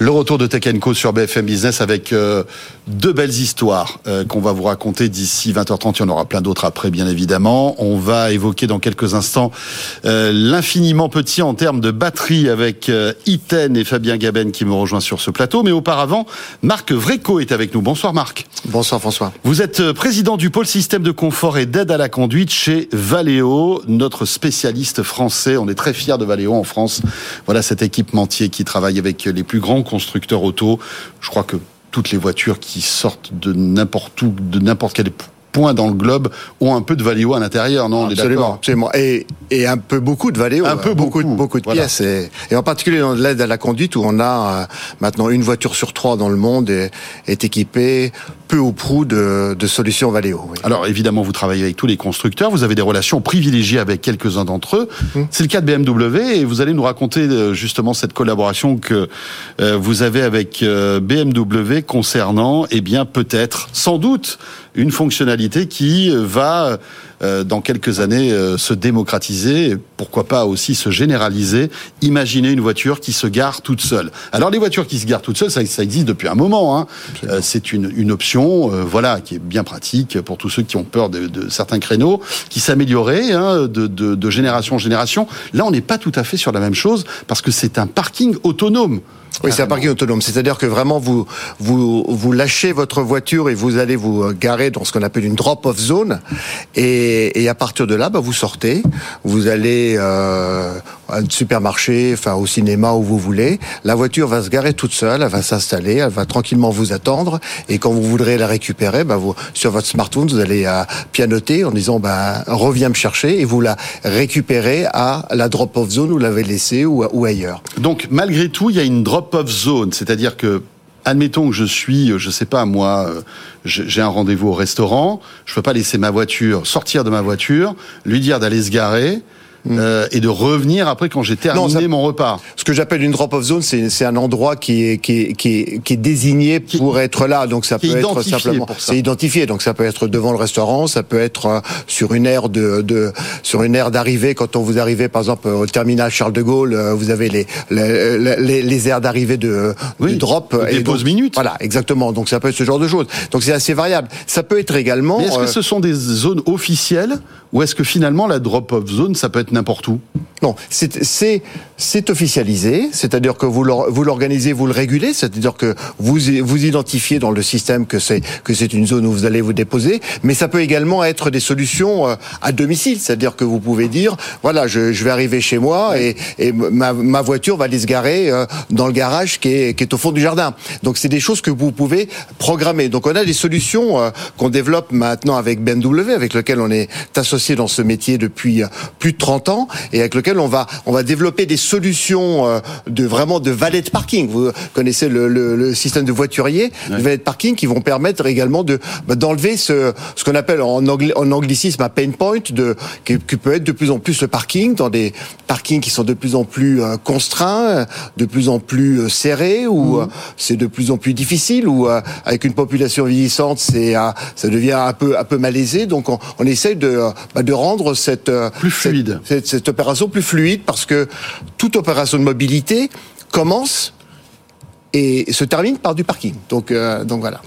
Le retour de Tech Co sur BFM Business avec euh, deux belles histoires euh, qu'on va vous raconter d'ici 20h30. Il y en aura plein d'autres après, bien évidemment. On va évoquer dans quelques instants euh, l'infiniment petit en termes de batterie avec Iten et Fabien Gaben qui me rejoint sur ce plateau. Mais auparavant, Marc Vreco est avec nous. Bonsoir Marc. Bonsoir François. Vous êtes président du pôle système de confort et d'aide à la conduite chez Valeo, notre spécialiste français. On est très fiers de Valeo en France. Voilà cet équipementier qui travaille avec les plus grands constructeurs auto. Je crois que toutes les voitures qui sortent de n'importe où, de n'importe quel point dans le globe ont un peu de Valeo à l'intérieur, non Absolument, absolument. Et, et un peu beaucoup de Valeo. Un peu beaucoup, beaucoup, beaucoup de pièces. Et, et, en particulier dans l'aide à la conduite où on a euh, maintenant une voiture sur trois dans le monde est, est équipée peu ou prou de, de solutions Valeo. Oui. Alors évidemment, vous travaillez avec tous les constructeurs, vous avez des relations privilégiées avec quelques-uns d'entre eux. Hum. C'est le cas de BMW et vous allez nous raconter euh, justement cette collaboration que euh, vous avez avec BMW concernant, eh bien peut-être, sans doute, une fonctionnalité qui va euh, dans quelques années euh, se démocratiser, pourquoi pas aussi se généraliser. Imaginez une voiture qui se gare toute seule. Alors les voitures qui se garent toutes seules, ça, ça existe depuis un moment. Hein. Euh, c'est une, une, option, voilà, qui est bien pratique pour tous ceux qui ont peur de, de certains créneaux, qui s'améliorait hein, de, de, de génération en génération. Là, on n'est pas tout à fait sur la même chose parce que c'est un parking autonome. Oui, c'est un parking autonome. C'est-à-dire que vraiment, vous, vous, vous lâchez votre voiture et vous allez vous garer dans ce qu'on appelle une drop-off zone. Et, et, à partir de là, bah, vous sortez, vous allez euh, à un supermarché, enfin au cinéma où vous voulez. La voiture va se garer toute seule, elle va s'installer, elle va tranquillement vous attendre. Et quand vous voudrez la récupérer, bah, sur votre smartphone, vous allez à pianoter en disant bah, reviens me chercher et vous la récupérez à la drop-off zone où vous l'avez laissée ou, ailleurs. Donc malgré tout, il y a une drop drop-off zone, c'est-à-dire que admettons que je suis, je sais pas moi, euh, j'ai un rendez-vous au restaurant, je peux pas laisser ma voiture sortir de ma voiture, lui dire d'aller se garer. Mm. euh, et de revenir après quand j'ai terminé non, mon repas. Ce que j'appelle une drop-off zone, c'est un endroit qui est, qui est, qui est, qui est désigné pour être là. Donc ça peut être simplement, c'est identifié. Donc ça peut être devant le restaurant, ça peut être euh, sur une aire de, de sur une aire d'arrivée. Quand on vous arrivez, par exemple, au terminal Charles de Gaulle, euh, vous avez les les, les, les aires d'arrivée de, oui, de drop et pause minutes. Voilà, exactement. Donc ça peut être ce genre de choses. Donc c'est assez variable. Ça peut être également. Est-ce que ce sont des zones officielles ou est-ce que finalement la drop-off zone, ça peut être n'importe où Non, c'est officialisé, c'est-à-dire que vous l'organisez, vous le régulez, c'est-à-dire que vous vous identifiez dans le système que c'est que c'est une zone où vous allez vous déposer, mais ça peut également être des solutions euh, à domicile, c'est-à-dire que vous pouvez dire voilà, je, je vais arriver chez moi et, et ma, ma, voiture va aller se garer euh, dans le garage qui est, qui est au fond du jardin. Donc c'est des choses que vous pouvez programmer. Donc on a des solutions euh, qu'on développe maintenant avec BMW, avec lequel on est associé dans ce métier depuis plus de 30 et avec lequel on va on va développer des solutions euh, de vraiment de valet de parking. Vous connaissez le, le, le système de voiturier, ouais. de valet de parking qui vont permettre également de bah, d'enlever ce ce qu'on appelle en, angli, en anglicisme un pain point de qui, qui, peut être de plus en plus le parking dans des parkings qui sont de plus en plus euh, contraints, de plus en plus serrés ou mmh. c'est de plus en plus difficile ou avec une population vieillissante c'est ça devient un peu un peu malaisé donc on, on essaye de bah, de rendre cette, euh, plus fluide. Cette, cette, cette, opération plus fluide parce que toute opération de mobilité commence et se termine par du parking. Donc, euh, donc voilà.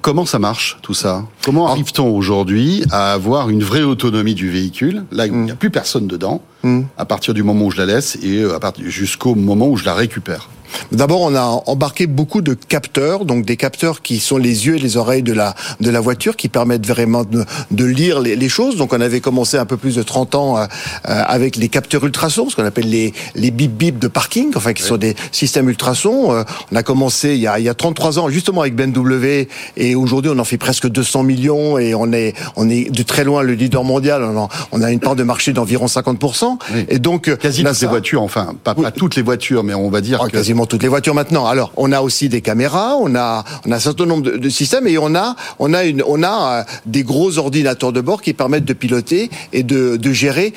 Comment ça marche tout ça? Comment arrive-t-on aujourd'hui à avoir une vraie autonomie du véhicule? Là, il n'y a mm. plus personne dedans, mm. à partir du moment où je la laisse et euh, jusqu'au moment où je la récupère. D'abord, on a embarqué beaucoup de capteurs, donc des capteurs qui sont les yeux et les oreilles de la de la voiture, qui permettent vraiment de, de lire les, les, choses. Donc, on avait commencé un peu plus de 30 ans euh, avec les capteurs ultrasons, ce qu'on appelle les les bip bip de parking, enfin qui oui. sont des systèmes ultrasons. Euh, on a commencé il y a il y a 33 ans justement avec BMW et aujourd'hui on en fait presque 200 millions et on est on est de très loin le leader mondial. On a, on a une part de marché d'environ 50 oui. Et donc quasi toutes les voitures, enfin pas, pas toutes les voitures, mais on va dire oh, que quasiment toutes les voitures maintenant. Alors, on a aussi des caméras, on a, un certain nombre de, systèmes et on a, euh, des gros ordinateurs de bord qui permettent de piloter et de, gérer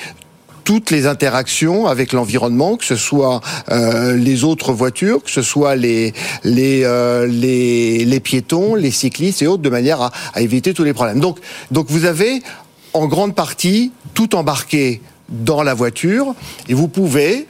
toutes les interactions avec l'environnement, que ce soit euh, les autres voitures, que ce soit euh, les piétons, les cyclistes et autres, de manière à, éviter tous les problèmes. Donc vous avez en grande partie tout embarqué dans la voiture et vous pouvez,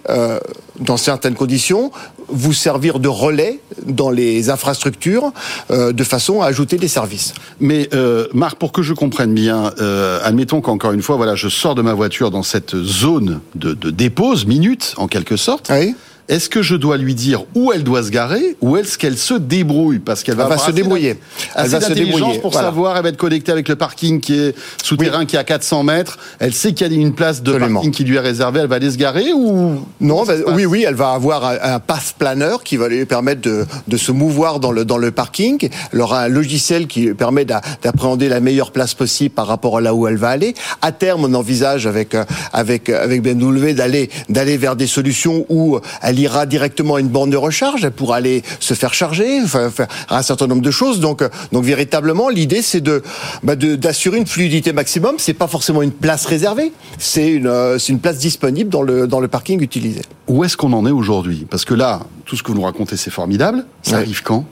dans certaines conditions, vous servir de relais dans les infrastructures euh, de façon à ajouter des services. Mais euh, Marc, pour que je comprenne bien, euh, admettons qu'encore une fois, voilà, je sors de ma voiture dans cette zone de, de dépose, minute en quelque sorte. Oui. Est-ce que je dois lui dire où elle doit se garer ou est-ce qu'elle se débrouille parce qu'elle va, va se débrouiller. Elle va se débrouiller, pour voilà. savoir, elle va être connectée avec le parking qui est souterrain qui est à 400 mètres. Elle sait qu'il y a une place de Absolument. parking qui lui est réservée. Elle va aller se garer ou Non, bah, oui, oui, elle va avoir un, un path planner qui va lui permettre de, de se mouvoir dans le, dans le parking. Elle aura un logiciel qui lui permet d'a- d'appréhender la meilleure place possible par rapport à là où elle va aller. À terme, on envisage avec, euh, avec, euh, avec BMW d'aller, d'aller vers des solutions où elle ira directement à une borne de recharge. Elle pourra aller se faire charger, enfin, faire un certain nombre de choses. Donc, euh, donc véritablement, l'idée, c'est de, bah, de- d'assurer une fluidité maximum. C'est pas forcément une place réservée. C'est une, euh, c'est une place disponible dans le, dans le parking utilisé. où est-ce qu'on en est aujourd'hui? Parce que là, tout ce que vous nous racontez, c'est formidable. Ça Ouais. arrive quand?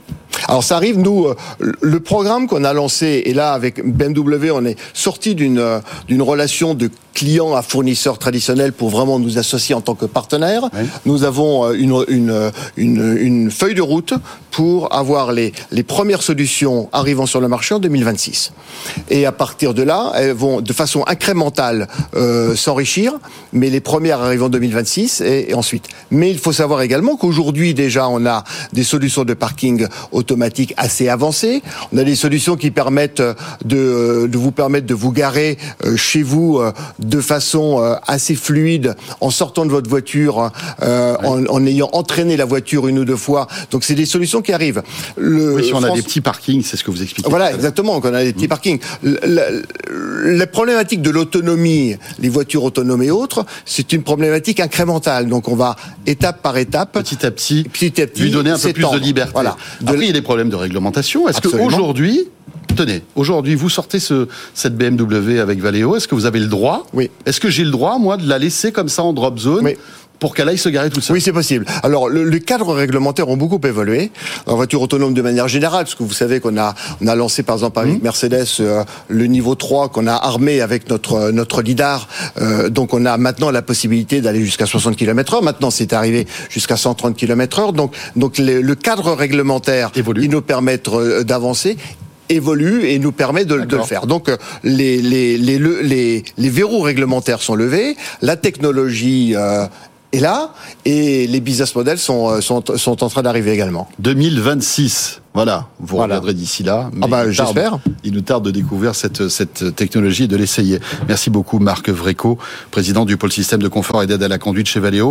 Alors ça arrive, nous, euh, le programme qu'on a lancé, et là avec BMW, on est sorti d'une d'une relation de client à fournisseur traditionnel pour vraiment nous associer en tant que partenaire. Ouais. Nous avons euh, une, une, euh, une, une feuille de route pour avoir les, les premières solutions arrivant sur le marché en 2026. Et à partir de là, elles vont de façon incrémentale euh, s'enrichir, mais les premières arrivent en 2026 et, et ensuite. Mais il faut savoir également qu'aujourd'hui déjà, on a des solutions de parking automatique assez avancées. On a des solutions qui permettent de, de vous permettre de vous garer euh, chez vous euh, de façon euh, assez fluide en sortant de votre voiture, euh, en, en ayant entraîné la voiture une ou deux fois. Donc c'est des solutions qui arrivent. Le Oui, si on a des petits parkings, c'est ce que vous expliquez. voilà, exactement, qu'on a des petits parkings. La, la- problématique de l'autonomie, les voitures autonomes et autres, c'est une problématique incrémentale. Donc on va étape par étape, Petit à petit, petit à petit, lui donner un peu plus de liberté. Voilà. De- Après, il y a des problèmes de réglementation. Est-ce qu'aujourd'hui, tenez, aujourd'hui, vous sortez ce, cette BMW avec Valeo, est-ce que vous avez le droit Oui. Est-ce que j'ai le droit, moi, de la laisser comme ça en drop zone Oui. pour qu'elle aille se garer toute seule Oui, c'est possible. Alors, le, les cadres réglementaires ont beaucoup évolué en voiture autonome de manière générale, parce que vous savez qu'on a, on a lancé par exemple avec Mercedes euh, le niveau 3 qu'on a armé avec notre notre lidar. Euh, donc, on a maintenant la possibilité d'aller jusqu'à 60 km/h. Maintenant, c'est arrivé jusqu'à 130 km/h. Donc, donc le, le cadre réglementaire Évolue. qui nous permet euh, d'avancer évolue et nous permet de, de le faire. Donc euh, les, les, les, le- les, les verrous réglementaires sont levés, la technologie euh, est là et les business models sont, euh, sont, sont en train d'arriver également. 2026. Voilà, vous Voilà. reviendrez d'ici là. mais Ah bah, j'espère. Il nous tarde de découvrir cette, cette technologie et de l'essayer. Merci beaucoup Marc Vreco, président du pôle système de confort et d'aide à la conduite chez Valeo.